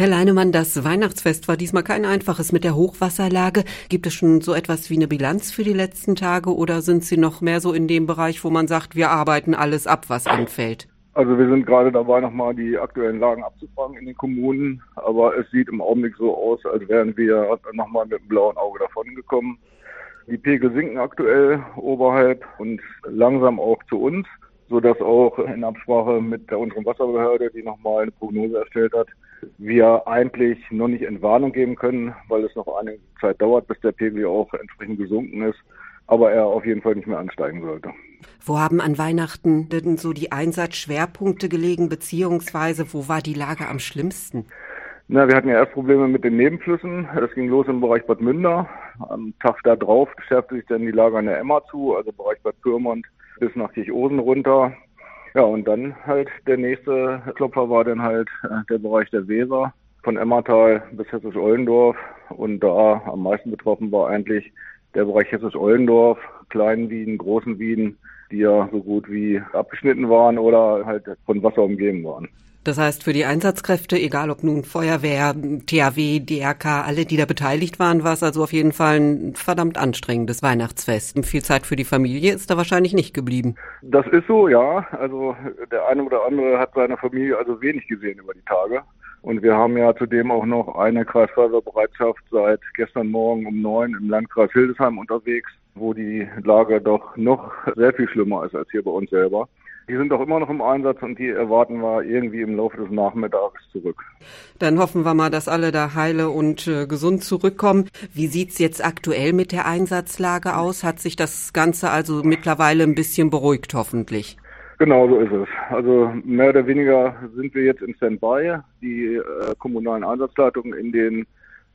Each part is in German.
Herr Leinemann, das Weihnachtsfest war diesmal kein einfaches mit der Hochwasserlage. Gibt es schon so etwas wie eine Bilanz für die letzten Tage oder sind Sie noch mehr so in dem Bereich, wo man sagt, wir arbeiten alles ab, was anfällt? Also wir sind gerade dabei, nochmal die aktuellen Lagen abzufragen in den Kommunen, aber es sieht im Augenblick so aus, als wären wir nochmal mit dem blauen Auge davongekommen. Die Pegel sinken aktuell oberhalb und langsam auch zu uns so dass auch in Absprache mit der unseren Wasserbehörde, die nochmal eine Prognose erstellt hat, wir eigentlich noch nicht Entwarnung geben können, weil es noch eine Zeit dauert, bis der Pegel auch entsprechend gesunken ist, aber er auf jeden Fall nicht mehr ansteigen sollte. Wo haben an Weihnachten denn so die Einsatzschwerpunkte gelegen, beziehungsweise wo war die Lage am schlimmsten? Na, wir hatten ja erst Probleme mit den Nebenflüssen. Das ging los im Bereich Bad Münder. Am Tag da drauf schärfte sich dann die Lage an der Emma zu, also Bereich Bad Pyrmont bis nach Kirchosen runter. Ja, und dann halt der nächste Klopfer war dann halt äh, der Bereich der Weser von Emmertal bis Hessisch-Ollendorf. Und da am meisten betroffen war eigentlich der Bereich Hessisch-Ollendorf, Kleinen Wien, Großen Wien, die ja so gut wie abgeschnitten waren oder halt von Wasser umgeben waren. Das heißt, für die Einsatzkräfte, egal ob nun Feuerwehr, THW, DRK, alle, die da beteiligt waren, war es also auf jeden Fall ein verdammt anstrengendes Weihnachtsfest. Viel Zeit für die Familie ist da wahrscheinlich nicht geblieben. Das ist so, ja. Also der eine oder andere hat seine Familie also wenig gesehen über die Tage. Und wir haben ja zudem auch noch eine Kreisfeuerwehrbereitschaft seit gestern Morgen um neun im Landkreis Hildesheim unterwegs, wo die Lage doch noch sehr viel schlimmer ist als hier bei uns selber. Die sind auch immer noch im Einsatz und die erwarten wir irgendwie im Laufe des Nachmittags zurück. Dann hoffen wir mal, dass alle da heile und äh, gesund zurückkommen. Wie sieht's jetzt aktuell mit der Einsatzlage aus? Hat sich das Ganze also mittlerweile ein bisschen beruhigt, hoffentlich? Genau so ist es. Also mehr oder weniger sind wir jetzt im Standby. Die äh, kommunalen Einsatzleitungen in den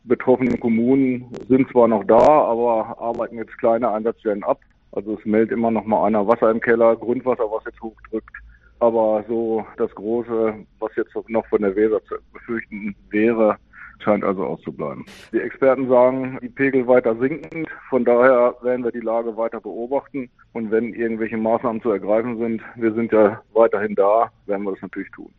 betroffenen Kommunen sind zwar noch da, aber arbeiten jetzt kleine Einsatzstellen ab. Also es meldet immer noch mal einer Wasser im Keller, Grundwasser, was jetzt hochdrückt. Aber so das Große, was jetzt noch von der Weser zu befürchten wäre, scheint also auszubleiben. Die Experten sagen, die Pegel weiter sinken. Von daher werden wir die Lage weiter beobachten. Und wenn irgendwelche Maßnahmen zu ergreifen sind, wir sind ja weiterhin da, werden wir das natürlich tun.